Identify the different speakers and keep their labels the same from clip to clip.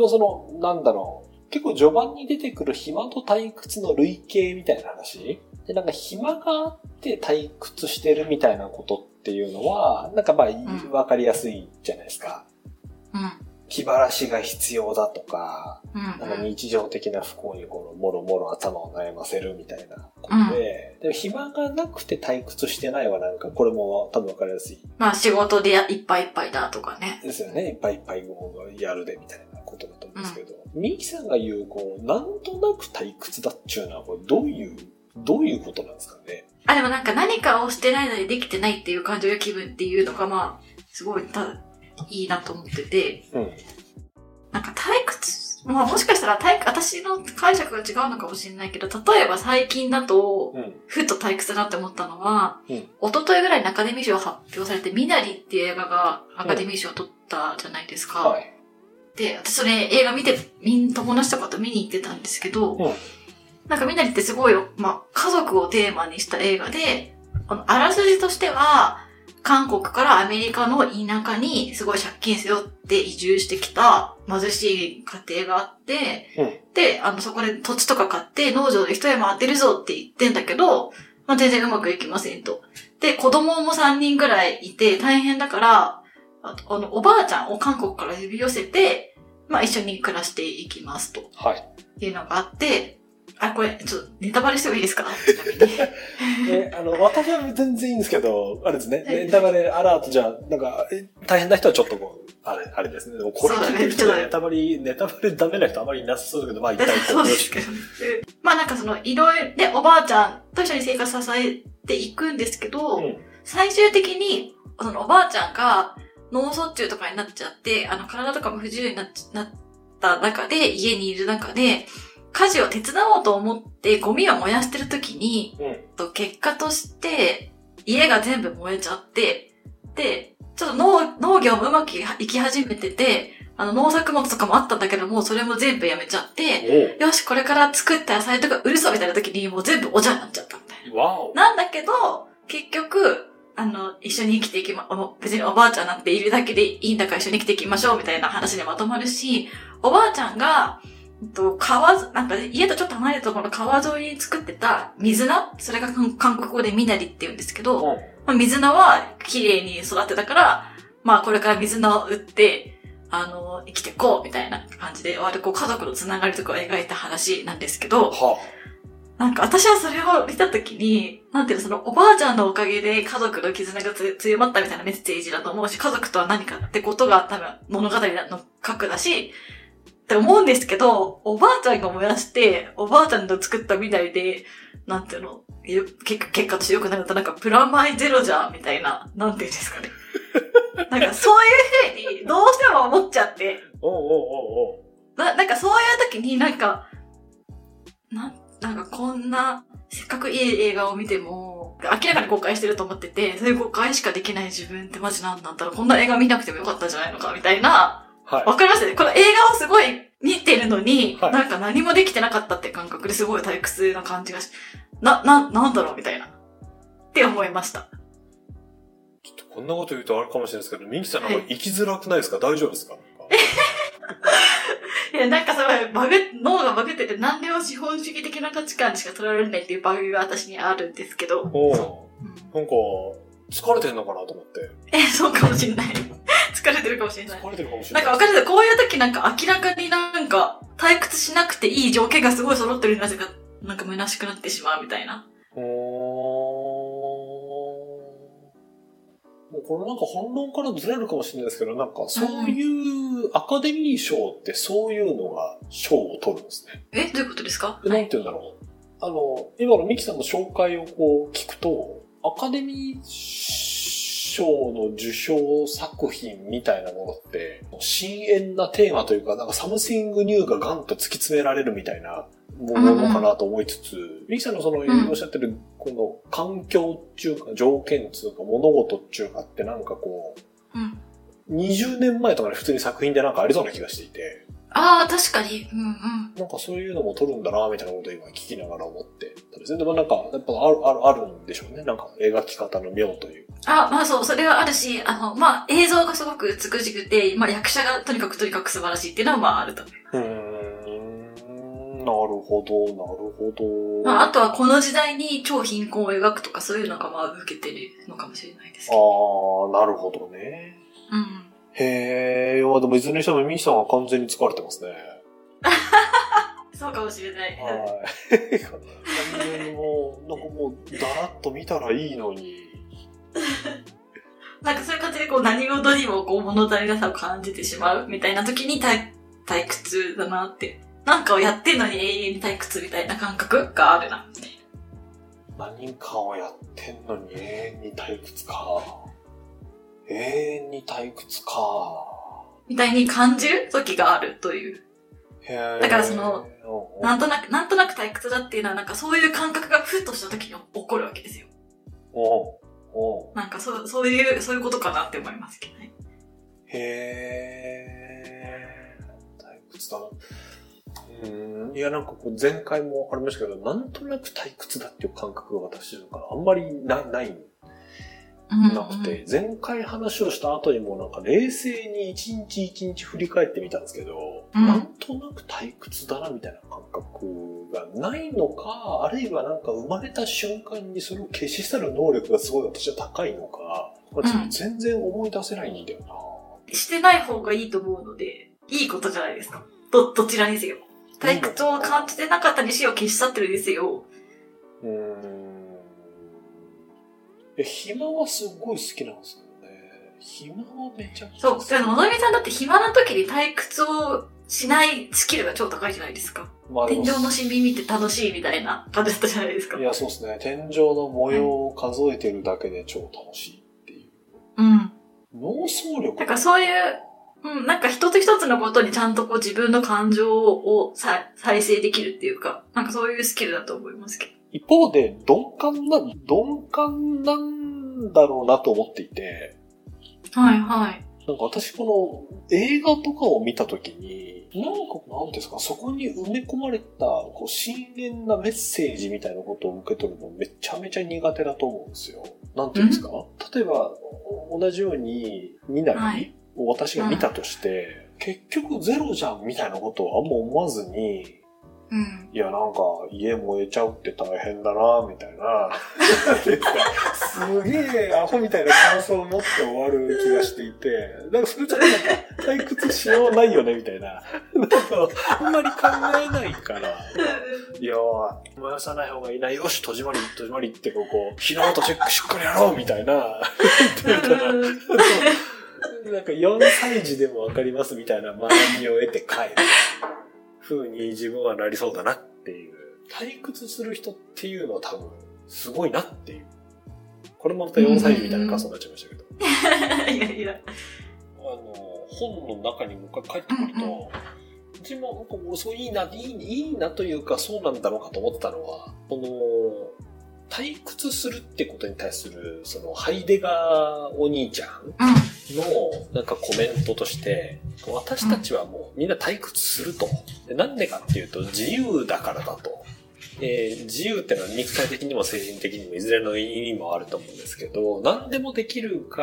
Speaker 1: もその、なんだろう。結構序盤に出てくる暇と退屈の類型みたいな話？で、なんか暇があって退屈してるみたいなことっていうのは、なんかまあ、わかりやすいじゃないですか。
Speaker 2: うん。
Speaker 1: 気晴らしが必要だとか、
Speaker 2: うん。
Speaker 1: なんか日常的な不幸にこの、もろもろ頭を悩ませるみたいなことで、でも暇がなくて退屈してないはなんか、これも多分わかりやすい
Speaker 2: まあ仕事でいっぱいいっぱいだとかね。
Speaker 1: ですよね。いっぱいいっぱいやるでみたいなですけど、ミキさんが言う、こう、なんとなく退屈だっちゅうのは、これどういう、どういうことなんですかね？
Speaker 2: あ、でもなんか何かをしてないのにできてないっていう感情や気分っていうのがまあ、すごいたいいなと思ってて、
Speaker 1: うん。
Speaker 2: なんか退屈、まあもしかしたら退私の解釈が違うのかもしれないけど、例えば最近だと、
Speaker 1: うん。
Speaker 2: ふっと退屈だって思ったのは、
Speaker 1: うん
Speaker 2: 一昨日ぐらいにアカデミー賞発表されて、ミナリっていう映画がアカデミー賞を取ったじゃないですか。
Speaker 1: はい。
Speaker 2: で、私それ映画見て、みん、友達とかと見に行ってたんですけど、
Speaker 1: うん
Speaker 2: なんかみなりってすごい、まあ、家族をテーマにした映画で、あの、あらすじとしては、韓国からアメリカの田舎にすごい借金背負って移住してきた貧しい家庭があって、
Speaker 1: うん
Speaker 2: で、あの、そこで土地とか買って農場で一山当てるぞって言ってんだけど、まあ、全然うまくいきませんと。で、子供も3人ぐらいいて大変だから、あとあの、おばあちゃんを韓国から呼び寄せて、まあ、一緒に暮らしていきますと。
Speaker 1: はい。
Speaker 2: っていうのがあって、あ、これ、ちょっとネタバレしてもいいですか？ちなみに。
Speaker 1: え、あの、私は全然いいんですけど、あれですね、
Speaker 2: はい
Speaker 1: ネタバレアラートじゃあ、なんか、え大変な人はちょっとこう、あれ、あれですね。でもこれ聞いてるネタバレ、ネタバレダメな人あまりいなさそうだけど、まあ一体
Speaker 2: そうですけど。まあ なんかその、いろいろ、で、おばあちゃんと一緒に生活支えていくんですけど、
Speaker 1: うん
Speaker 2: 最終的に、そのおばあちゃんが脳卒中とかになっちゃって、あの体とかも不自由になっちなった中で、家にいる中で、家事を手伝おうと思ってゴミを燃やしてる時に、
Speaker 1: うん。
Speaker 2: と結果として、家が全部燃えちゃって、で、ちょっと農農業もうまくいき始めてて、あの農作物とかもあったんだけども、それも全部やめちゃって、よし、これから作った野菜とか売るぞみたいな時にもう全部おじゃになっちゃったみたいな。なんだけど、結局、あの、一緒に生きていきま、お別におばあちゃんなんているだけでいいんだから一緒に生きていきましょうみたいな話でまとまるし、おばあちゃんが、うんと川ず、なんか家とちょっと離れたところの川沿いに作ってた水菜それが韓韓国語でミナリって言うんですけど、
Speaker 1: うん。
Speaker 2: まあ、水菜は綺麗に育ってたから、まあこれから水菜を売って、あの、生きていこうみたいな感じで、割とこう家族のつながりとかを描いた話なんですけど、
Speaker 1: は
Speaker 2: なんか私はそれを見たときに、なんていうの、そのおばあちゃんのおかげで家族の絆がつ強まったみたいなメッセージだと思うし、家族とは何かってことが多分物語の核だし、って思うんですけど、おばあちゃんが燃やして、おばあちゃんの作った未来で、なんていうの、よ結結果として良くなるとなんかプラマイゼロじゃんみたいな、なんていうんですかね。なんかそういうふうにどうしても思っちゃって、
Speaker 1: おうおうおうおう
Speaker 2: な、なんかそういう時になんか、なん、なんかこんな、せっかくいい映画を見ても、明らかに誤解してると思ってて、そういう誤解しかできない自分ってマジなんなんだろう、こんな映画見なくてもよかったんじゃないのか、みたいな、
Speaker 1: はい。
Speaker 2: わかりますね。この映画をすごい見てるのに、
Speaker 1: はい
Speaker 2: なんか何もできてなかったって感覚ですごい退屈な感じがし、な、な、なんだろう、みたいな。って思いました。
Speaker 1: ちょっとこんなこと言うとあれかもしれないですけど、ミキさんなんか生きづらくないですか？大丈夫ですか？
Speaker 2: い や、なんかすごい、バグ、脳がバグってて、何でも資本主義的な価値観にしか捉えられないっていうバグが私にあるんですけど、
Speaker 1: おなんか、疲れてんのかなと思って。
Speaker 2: え、そうかもし れない。疲れてるかもしれない。
Speaker 1: 疲れてるかもしれ
Speaker 2: な
Speaker 1: なんい。
Speaker 2: かわかるですこういう時なんか明らかになんか退屈しなくていい条件がすごい揃ってるなぜか、なんか虚しくなってしまうみたいな。
Speaker 1: もうこれなんか本論からずれるかもしれないですけど、なんかそういうアカデミー賞ってそういうのが賞を取るんですね。
Speaker 2: え、どういうことですか？
Speaker 1: でなんて言うんだろう。あの、今のミキさんの紹介をこう聞くと、アカデミー賞の受賞作品みたいなものって、深遠なテーマというか、なんか something new がガンと突き詰められるみたいなものかなと思いつつ、ミキさんのその、
Speaker 2: ん
Speaker 1: おっしゃってる、この環境っていうか、条件っていうか、物事っていうかってなんかこ
Speaker 2: うん。
Speaker 1: う、20年前とかで普通に作品でなんかありそうな気がしていて、
Speaker 2: ああ、確かに。うんうん。
Speaker 1: なんかそういうのも撮るんだな、みたいなことを今聞きながら思ってたんですね。でもなんか、やっぱある、ある、あるんでしょうね。なんか描き方の妙という
Speaker 2: あ、まあそう、それはあるし、あの、まあ映像がすごく美しくて、まあ役者がとにかくとにかく素晴らしいっていうのはまああると。
Speaker 1: うーん。なるほど、なるほど。
Speaker 2: まああとはこの時代に超貧困を描くとかそういうのがまあ受けてるのかもしれないですけど。
Speaker 1: ああ、なるほどね。
Speaker 2: うん。
Speaker 1: へえ、まあでもいずれにしてもミキさんは完全に疲れてますね。
Speaker 2: そうかもしれない。
Speaker 1: はい。完全にもう、なんかもう、だらっと見たらいいのに。
Speaker 2: なんかそういう感じでこう何事にもこう物足りなさを感じてしまうみたいな時に退退屈だなって。なんかをやってんのに永遠に退屈みたいな感覚があるな。
Speaker 1: 何かをやってんのに永遠に退屈か。永遠に退屈か。
Speaker 2: みたいに感じる時があるという。だからその、
Speaker 1: うん
Speaker 2: なんとなく、なんとなく退屈だっていうのはなんかそういう感覚がふっとした時に起こるわけですよ。
Speaker 1: お
Speaker 2: なんかそう、そういう、そういうことかなって思いますけどね。
Speaker 1: へー退屈だな。うん。いや、なんかこう、前回もありましたけど、なんとなく退屈だっていう感覚が私の中あんまりなない
Speaker 2: うん
Speaker 1: なくて、前回話をした後にもなんか冷静に一日一日振り返ってみたんですけど、
Speaker 2: うん
Speaker 1: なんとなく退屈だなみたいな感覚がないのか、あるいはなんか生まれた瞬間にそれを消し去る能力がすごい私は高いのか、全然思い出せないんだよな。
Speaker 2: してない方がいいと思うので、いいことじゃないですか。ど、どちらにせよ。退屈を感じてなかったにしよう消し去ってるにせよ。
Speaker 1: うーん。え、暇はすごい好きなんですよね。暇はめちゃくちゃ
Speaker 2: そう。
Speaker 1: 好き。
Speaker 2: でも、のぞみさんだって暇な時に退屈をしないスキルが超高いじゃないですか。
Speaker 1: まあでも
Speaker 2: 天井のシミ見て楽しいみたいな感じだったじゃないですか。
Speaker 1: いや、そうですね。天井の模様を数えてるだけで超楽しいっていう。
Speaker 2: うん。
Speaker 1: 脳総力
Speaker 2: だからそういう、うん、なんか一つ一つのことにちゃんとこう自分の感情をさ再生できるっていうか、なんかそういうスキルだと思いますけど。
Speaker 1: 一方で、鈍感な、鈍感なんだろうなと思っていて、
Speaker 2: はいはい。
Speaker 1: なんか私この映画とかを見たときに、なんかなんですか、そこに埋め込まれた、こう、深淵なメッセージみたいなことを受け取るのめちゃめちゃ苦手だと思うんですよ。なんていうんですか？例えば、同じように、みなり、
Speaker 2: はい
Speaker 1: を私が見たとして、結局ゼロじゃんみたいなことをあんま思わずに、
Speaker 2: うん。
Speaker 1: いや、なんか、家燃えちゃうって大変だな、みたいな。すげえアホみたいな感想を持って終わる気がしていて、なんかそれじゃなんか、退屈しようないよね、みたいな。なんか、あんまり考えないから。いやー、燃やさない方がいいな、よし、戸締まり、戸締まりってこう、こう、火の元チェックしっかりやろう、みたいな。なんか4歳児でもわかりますみたいな学びを得て帰る。風に自分はなりそうだなっていう。退屈する人っていうのは多分、すごいなっていう。これもまた4歳児みたいな感想になっちゃいましたけど。
Speaker 2: いやいや。
Speaker 1: あの、本の中にもう一回帰ってくると、自分はなんかもうそういいな、いいいいなというかそうなんだろうかと思ってたのは、この、退屈するってことに対する、その、ハイデガーお兄ちゃん。の、なんかコメントとして、私たちはもうみんな退屈すると。でなんでかっていうと、自由だからだと。えー自由ってのは肉体的にも精神的にもいずれの意味もあると思うんですけど、何でもできるか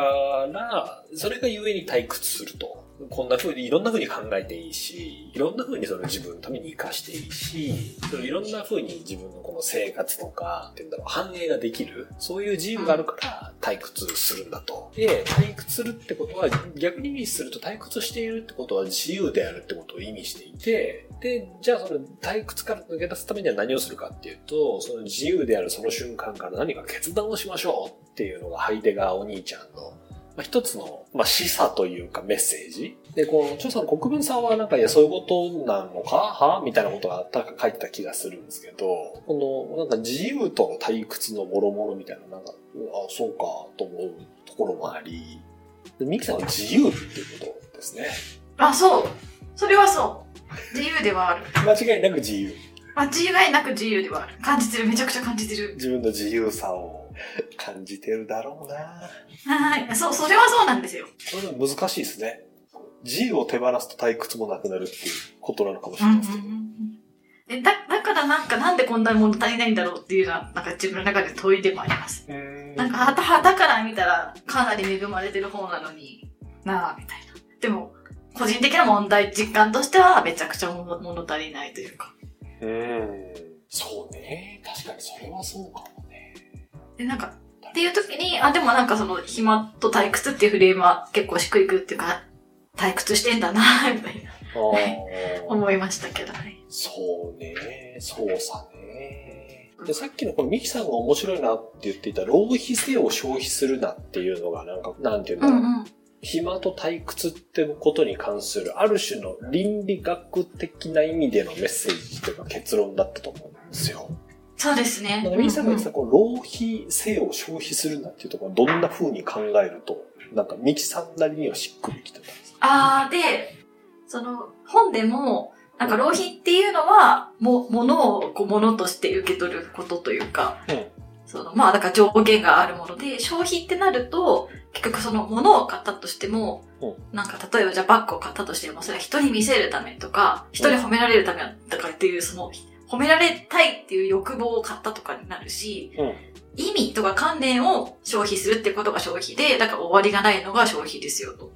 Speaker 1: ら、それが故に退屈すると。こんな風に、いろんな風に考えていいし、いろんな風にその自分のために活かしていいし、そのいろんな風に自分のこの生活とか、っていうんだろう、反映ができる。そういう自由があるから退屈するんだと。で、退屈するってことは、逆に意味すると退屈しているってことは自由であるってことを意味していて、で、じゃあその退屈から抜け出すためには何をするかっていうと、その自由であるその瞬間から何か決断をしましょうっていうのがハイデガーお兄ちゃんのまあ、一つの、まあ、示唆というかメッセージ。で、この、著者の国分さんはなんか、いや、そういうことなのか？は？みたいなことが確か書いてた気がするんですけど、この、なんか自由との退屈の諸々みたいな、なんか、あ、そうか、と思うところもあり、でミキさんは自由っていうことですね。
Speaker 2: あ、そう。それはそう。自由ではある。
Speaker 1: 間違いなく自由。
Speaker 2: 間違いなく自由ではある。感じてる。めちゃくちゃ感じてる。
Speaker 1: 自分の自由さを感じてるだろうな
Speaker 2: はい。そう、それはそうなんですよ。
Speaker 1: これでも難しいですね。自由を手放すと退屈もなくなるっていうことなのかもし
Speaker 2: うんうん
Speaker 1: れないですけど。
Speaker 2: うんでだだからなんかなんでこんなもの足りないんだろうっていうのは、なんか自分の中で問いでもあります。なんか、はた、はたから見たら、かなり恵まれてる方なのになあ、みたいな。でも、個人的な問題実感としては、めちゃくちゃ物物足りないというか。
Speaker 1: うん。そうね。確かにそれはそうかもね。
Speaker 2: で、なんか、っていう時に、あ、でもなんかその、暇と退屈っていうフレームは結構しっくりくるっていうか、退屈してんだな、みたいな、思いましたけどね。
Speaker 1: そうね。そうさね。で、さっきのこのミキさんが面白いなって言っていた浪費性を消費するなっていうのがなんか、なんていうんだろう。
Speaker 2: うんうん。
Speaker 1: 暇と退屈ってことに関するある種の倫理学的な意味でのメッセージというか結論だったと思うんですよ。
Speaker 2: そうですね。
Speaker 1: なんかミキさんが言ってたこの浪費性を消費するなっていうところはどんな風に考えると、なんかミキさんなりにはしっくりきてたんですか？
Speaker 2: あー、で、その、本でも、なんか浪費っていうのは、も、ものをこう、ものとして受け取ることというか、
Speaker 1: うん。
Speaker 2: その、まあ、だから上限があるもので、消費ってなると、結局その、ものを買ったとしても、
Speaker 1: うん。
Speaker 2: なんか、例えばじゃあバッグを買ったとしても、それは人に見せるためとか、人に褒められるためだからっていう、その、褒められたいっていう欲望を買ったとかになるし、
Speaker 1: うん
Speaker 2: 意味とか関連を消費するってことが消費で、だから終わりがないのが消費ですよと。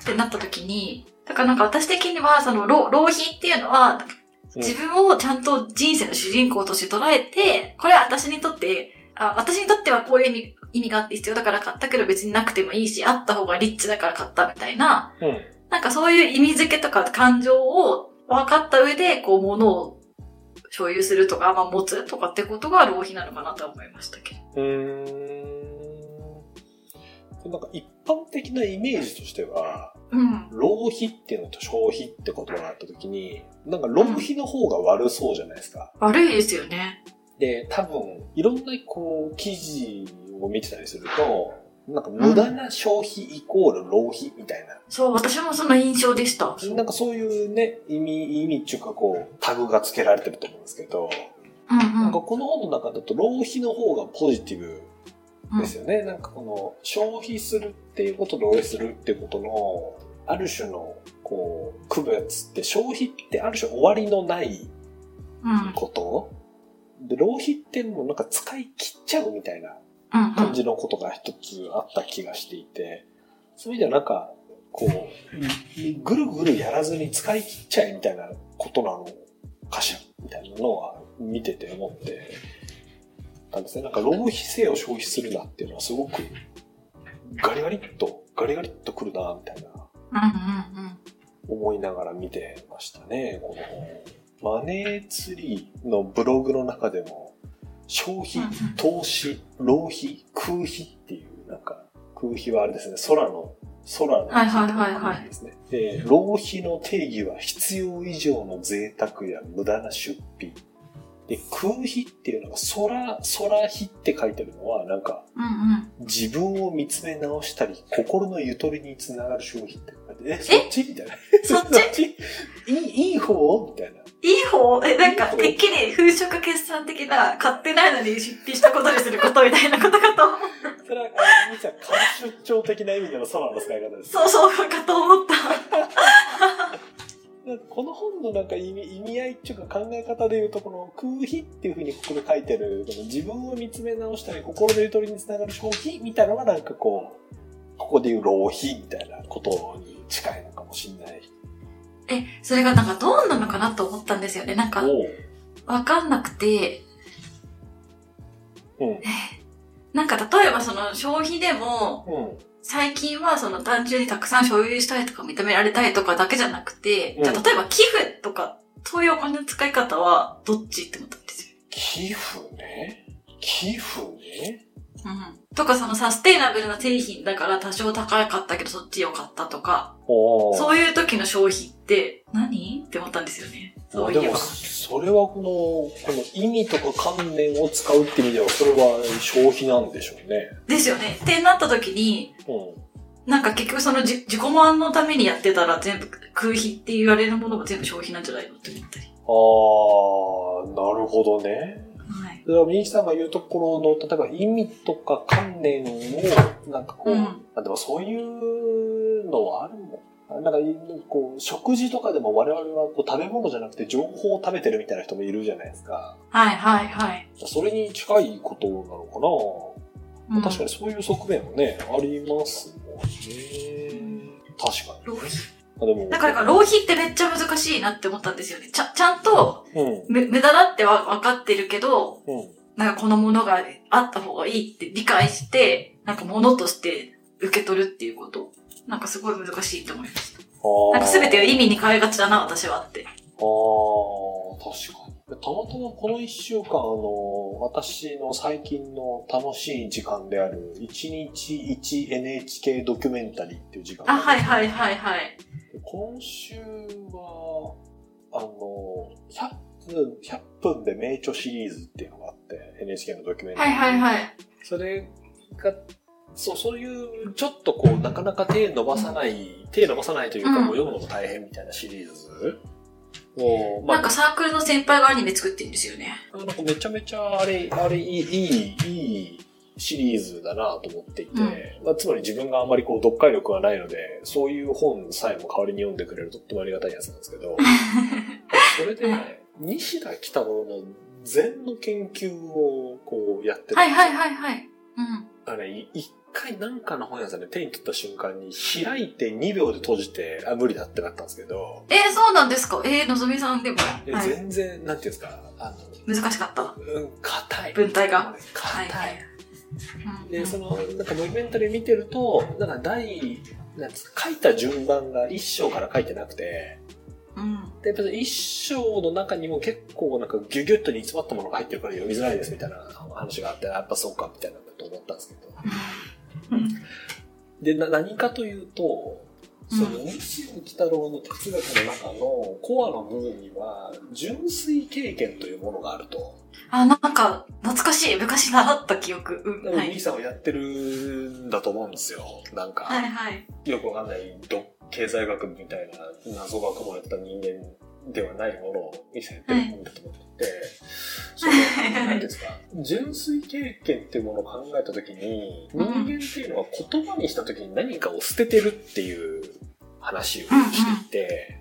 Speaker 2: ってなった時に、だからなんか私的には、その浪浪費っていうのは、
Speaker 1: うん
Speaker 2: 自分をちゃんと人生の主人公として捉えて、これは私にとって、あ私にとってはこういう意味意味があって必要だから買ったけど別になくてもいいし、あった方がリッチだから買ったみたいな、
Speaker 1: うん。
Speaker 2: なんかそういう意味付けとか感情を分かった上で、こう物を所有するとか、まあ持つとかってことが浪費なのかなと思いましたけど。
Speaker 1: うーん。なんか一般的なイメージとしては、
Speaker 2: うん。
Speaker 1: 浪費っていうのと消費って言葉があった時に、なんか浪費の方が悪そうじゃないですか。
Speaker 2: 悪いですよね。
Speaker 1: で、多分、いろんなこう、記事を見てたりすると、なんか無駄な消費イコール浪費みたいな。
Speaker 2: そう、私もその印象でした。
Speaker 1: なんかそういうね、意味、意味っていうかこう、タグが付けられてると思うんですけど、
Speaker 2: うん
Speaker 1: なんかこの本の中だと浪費の方がポジティブ
Speaker 2: うん。
Speaker 1: ですよね。なんかこの消費するっていうことと浪費するっていうことの、ある種のこう、区別って消費ってある種終わりのない
Speaker 2: うん。
Speaker 1: ことで、浪費ってもうなんか使い切っちゃうみたいな
Speaker 2: うん。うん。
Speaker 1: 感じのことが一つあった気がしていて、そういう意味ではなんか、こう、ぐるぐるやらずに使い切っちゃえみたいなことなのかしらみたいなのは見てて思ってたんですね。なんか浪費性を消費するなっていうのはすごくガリガリっと、ガリガリっとくるなみたいな
Speaker 2: うんうんうん。
Speaker 1: 思いながら見てましたね、この本。マネーツリーのブログの中でも、消費投資、浪費、空費っていう、なんか、空費はあれですね、空の、空の
Speaker 2: はいはいはいはい
Speaker 1: ですね。で、浪費の定義は必要以上の贅沢や無駄な出費。で、空費っていうのが、空、空費って書いてるのは、なんか、
Speaker 2: うんうん。
Speaker 1: 自分を見つめ直したり、心のゆとりにつながる消費って書いて、え、そっち？みたいな。
Speaker 2: そっち？
Speaker 1: いい、いい方？みたいな。
Speaker 2: いい方？え、なんか、てっきり風色決算的な、買ってないのに出費したことにすることみたいなことかと思っ
Speaker 1: それは、あの、みちゃん、過出張的な意味での空の使い方です。
Speaker 2: そうそうかと思った。
Speaker 1: この本のなんか意味意味合いっていうか考え方で言うと、この空費っていうふうにここで書いてる、この自分を見つめ直したり、心のゆとりにつながる消費みたいなのがなんかこう、ここで言う浪費みたいなことに近いのかもしれない。
Speaker 2: え、それがなんかどうなのかなと思ったんですよね。なんか、わかんなくて、
Speaker 1: うん。
Speaker 2: なんか例えばその消費でも、
Speaker 1: うん。
Speaker 2: 最近はその単純にたくさん所有したいとか認められたいとかだけじゃなくて、
Speaker 1: うん
Speaker 2: じゃあ例えば寄付とか、そういうお金の使い方はどっちって思ったんですよ。
Speaker 1: 寄付ね。寄付ね。
Speaker 2: うん。とかそのサステイナブルな製品だから多少高かったけどそっち良かったとか、
Speaker 1: お
Speaker 2: そういう時の消費何？って思ったんですよね。そういえば
Speaker 1: でも、。それはこの、この意味とか観念を使うって意味では、それは消費なんでしょうね。
Speaker 2: ですよね。ってなった時に、
Speaker 1: うん。
Speaker 2: なんか結局そのじ自己満のためにやってたら全部空費って言われるものが全部消費なんじゃないのって思ったり。
Speaker 1: あー、なるほどね。
Speaker 2: はい。
Speaker 1: だから、みゆきさんが言うところの、例えば意味とか観念を、なんかこう、
Speaker 2: うん
Speaker 1: あでもそういうのはあるもん。なんか、こう、食事とかでも我々はこう食べ物じゃなくて情報を食べてるみたいな人もいるじゃないですか。
Speaker 2: はいはいはい。
Speaker 1: それに近いことなのか
Speaker 2: うん
Speaker 1: 確かにそういう側面もね、ありますもんね。確かに。
Speaker 2: 浪費
Speaker 1: あでも、
Speaker 2: だから、浪費ってめっちゃ難しいなって思ったんですよね。ちゃ、ちゃんと、
Speaker 1: うん。
Speaker 2: む無駄だっては分かってるけど、
Speaker 1: うん。
Speaker 2: なんかこのものがあった方がいいって理解して、なんか物として受け取るっていうこと。なんかすごい難しいと思いました。
Speaker 1: あ
Speaker 2: なんか全てが
Speaker 1: いい。
Speaker 2: 意味に変えがちだな、私はって。
Speaker 1: ああ、確かに。たまたまこの一週間、あの、私の最近の楽しい時間である、一日一 NHK ドキュメンタリーっていう時間が
Speaker 2: あ、はい
Speaker 1: い。
Speaker 2: はいはいはい。
Speaker 1: 今週は、あの、100分、100分で名著シリーズっていうのがあって、NHK のドキュメンタリー。
Speaker 2: はいはいはい。
Speaker 1: それが、そう、そういう、ちょっとこう、なかなか手伸ばさない、手伸ばさないというか、
Speaker 2: うん。
Speaker 1: もう読むのも大変みたいなシリーズ。を、まあ
Speaker 2: なんか、サークルの先輩がアニメ作ってるんですよね。
Speaker 1: なんかめちゃめちゃあれ、あれ、いい、いい、いいシリーズだなと思っていて、
Speaker 2: うん。
Speaker 1: まあ、つまり自分があんまりこう、読解力がないので、そういう本さえも代わりに読んでくれるとってもありがたいやつなんですけど、それで、西田北郎の禅の研究をこうやってるんですよ。
Speaker 2: はいはいはいはい。うん。
Speaker 1: あれ、い一回なんかの本屋さんで手に取った瞬間に開いて2秒で閉じて、あ、無理だってなったんですけど、
Speaker 2: えー、そうなんですか？えー、のぞみさんでも？
Speaker 1: え
Speaker 2: はい。
Speaker 1: 全然、なんていうんですか、あの、
Speaker 2: 難しかった？
Speaker 1: うん、硬い。
Speaker 2: 文体が？
Speaker 1: 硬い。
Speaker 2: はい
Speaker 1: で、その、なんかドキュメンタリー見てると、なんか第、なんつうか、書いた順番が一章から書いてなくて、
Speaker 2: うん。
Speaker 1: で、やっぱり一章の中にも結構なんかギュギュッと煮詰まったものが入ってるから読みづらいですみたいな話があって、やっぱそうかみたいなこと思ったんですけど。
Speaker 2: うん。
Speaker 1: で、な何かというと、その、西野喜太郎の哲学の中のコアの部分には、純粋経験というものがあると。
Speaker 2: あ、なんか、懐かしい。昔習った記憶。うん。はい。
Speaker 1: 多分ミキさんはやってるんだと思うんですよ。なんか、
Speaker 2: はいはい。
Speaker 1: よくわかんないど経済学みたいな謎学もやった人間ではないものをミキさんやってるんだと思ってて、その、なんていうんですか、純粋経験っていうものを考えたときに、人間っていうのは言葉にしたときに何かを捨ててるっていう話をしていて、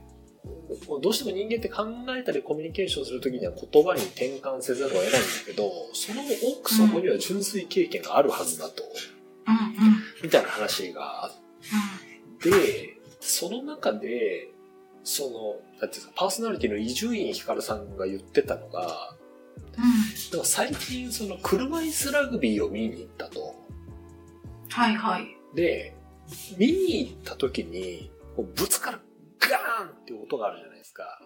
Speaker 1: どうしても人間って考えたりコミュニケーションするときには言葉に転換せざるを得ないんだけど、その奥底には純粋経験があるはずだと。みたいな話があって、で、その中で、その、なんていうか、パーソナリティの伊集院光さんが言ってたのが、
Speaker 2: うん。
Speaker 1: 最近その車椅子ラグビーを見に行ったと。
Speaker 2: はいはい。
Speaker 1: で、見に行った時に、こうぶつかるガーンっていう音があるじゃないですか。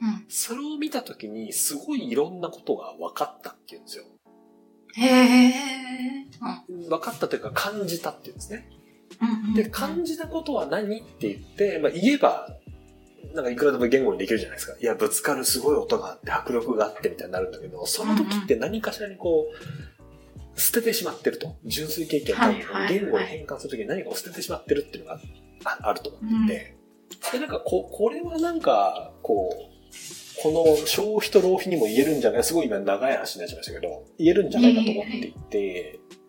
Speaker 2: うん。
Speaker 1: それを見た時に、すごいいろんなことが分かったっていうんですよ。
Speaker 2: へえ。うん。
Speaker 1: 分かったというか感じたっていうんですね。で、感じたことは何って言って、まあ、言えば、なんかいくらでも言語にできるじゃないですか。いや、ぶつかるすごい音があって、迫力があってみたいになるんだけど、その時って何かしらにこう、捨ててしまってると。純粋経験
Speaker 2: はいはいはい
Speaker 1: 言語に変換するときに何かを捨ててしまってるっていうのがああると思っていて。で、なんかこ、これはなんか、こう、この消費と浪費にも言えるんじゃない？すごい今長い話になっちゃいましたけど、言えるんじゃないかと思っていて、
Speaker 2: うん。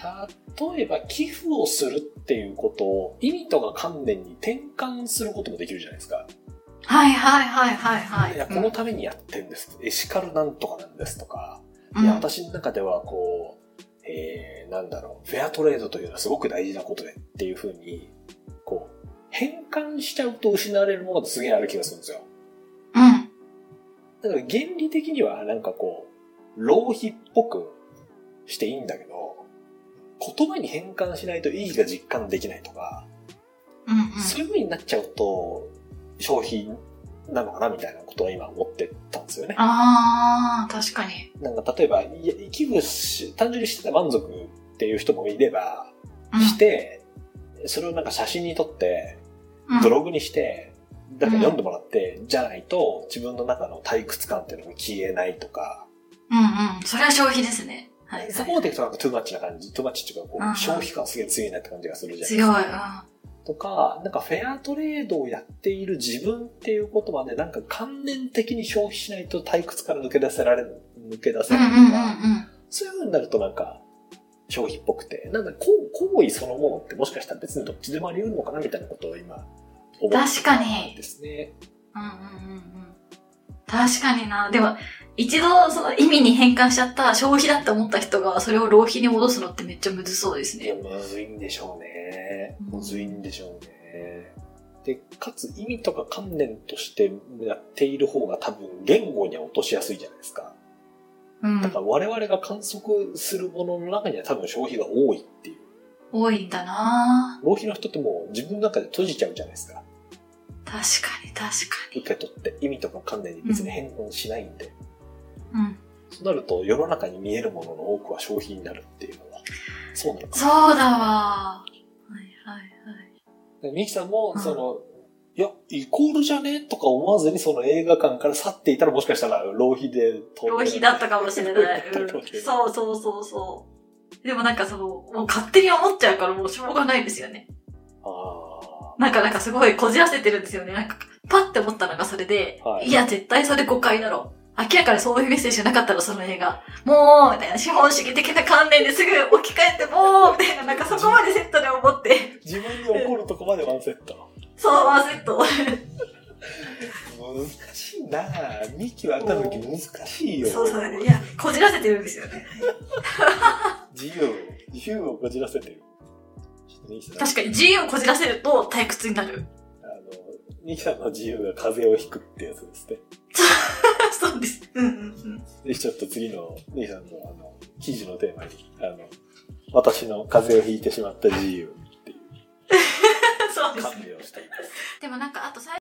Speaker 1: 例えば寄付をするっていうことを意味とか観念に転換することもできるじゃないですか。
Speaker 2: はいはいはいはいはい。
Speaker 1: いや、このためにやってんです。エシカルなんとかなんですとか。
Speaker 2: うん、
Speaker 1: いや、私の中ではこう、えー、なんだろう、フェアトレードというのはすごく大事なことでっていうふうに、こう、変換しちゃうと失われるものがすげえある気がするんですよ。
Speaker 2: うん。
Speaker 1: だから原理的にはなんかこう、浪費っぽくしていいんだけど、言葉に変換しないと意義が実感できないとか、
Speaker 2: うんうん。
Speaker 1: そういう風になっちゃうと、消費なのかなみたいなことは今思ってたんですよね。
Speaker 2: ああ、確かに。
Speaker 1: なんか例えば、いや寄付し、単純にしてて満足っていう人もいれば、
Speaker 2: うん
Speaker 1: して、それをなんか写真に撮って、
Speaker 2: うん
Speaker 1: ブログにして、だから読んでもらって、じゃないと自分の中の退屈感っていうのが消えないとか、
Speaker 2: うんうん。それは消費ですね。はい、はい。
Speaker 1: そこまでいくとなんかトゥーマッチな感じ、トゥーマッチっていうかこ
Speaker 2: うんうん
Speaker 1: う、消費感すげえ強いなって感じがするじゃないです
Speaker 2: 強い。
Speaker 1: か。とか、なんかフェアトレードをやっている自分っていうことまでなんか関連的に消費しないと退屈から抜け出せられる、抜け出せ
Speaker 2: うん。うん
Speaker 1: ないとか、
Speaker 2: うんうんうん。
Speaker 1: そういう風になるとなんか、消費っぽくて、なんかこう行為そのものってもしかしたら別にどっちでもあり得るのかなみたいなことを今、思って
Speaker 2: 確かに
Speaker 1: ですね。
Speaker 2: うんうんうんうん。確かにな。でも、一度その意味に変換しちゃった消費だって思った人がそれを浪費に戻すのってめっちゃむずそうです
Speaker 1: いや、
Speaker 2: ね。
Speaker 1: むずいんでしょうね。
Speaker 2: うん
Speaker 1: むずいんでしょうね。で、かつ意味とか観念としてやっている方が多分言語には落としやすいじゃないですか。
Speaker 2: うん
Speaker 1: だ。から我々が観測するものの中には多分消費が多いっていう。
Speaker 2: 多いんだな
Speaker 1: 浪費の人ってもう自分の中で閉じちゃうじゃないですか。
Speaker 2: 確かに確か
Speaker 1: 受け取って意味とか観念に別に変換しないんで。
Speaker 2: に。うん。
Speaker 1: そうなると世の中に見えるものの多くは消費になるっていうのは。そうなのかな。
Speaker 2: そうだわ。はいはいはい。
Speaker 1: でミキさんも、
Speaker 2: うん
Speaker 1: その、いや、イコールじゃねとか思わずにその映画館から去っていたらもしかしたら浪費で
Speaker 2: 浪費だったかもしれない。うん、そうそうそうそう。でもなんかその、もう勝手に思っちゃうからもうしょうがないですよね。
Speaker 1: あ
Speaker 2: なんかなんかすごいこじらせてるんですよね。なんか、パッて思ったのがそれで、
Speaker 1: はい
Speaker 2: い、や、絶対それ誤解だろ。明らかにそういうメッセージじゃなかったら、その映画。もう、みたいな、資本主義的な観念ですぐ置き換えて、もう、みたいな、なんかそこまでセットで思って、
Speaker 1: ー自分に怒るとこまでワンセット。
Speaker 2: そう、ワンセット。
Speaker 1: 難しいなぁ。ミキは多分難しいよ。
Speaker 2: そうそう。いや、こじらせてるんですよね。
Speaker 1: 自由、自由をこじらせてる。
Speaker 2: 確かに、自由をこじらせると退屈になる。
Speaker 1: あの、ミキさんの自由が風邪をひくってやつですね。
Speaker 2: そうです。うんうんうん。
Speaker 1: ちょっと次のミキさんのあの、記事のテーマに、あの、私の風邪をひいてしまった自由っていう
Speaker 2: そうです。
Speaker 1: をしています。
Speaker 2: でもなんか、あと最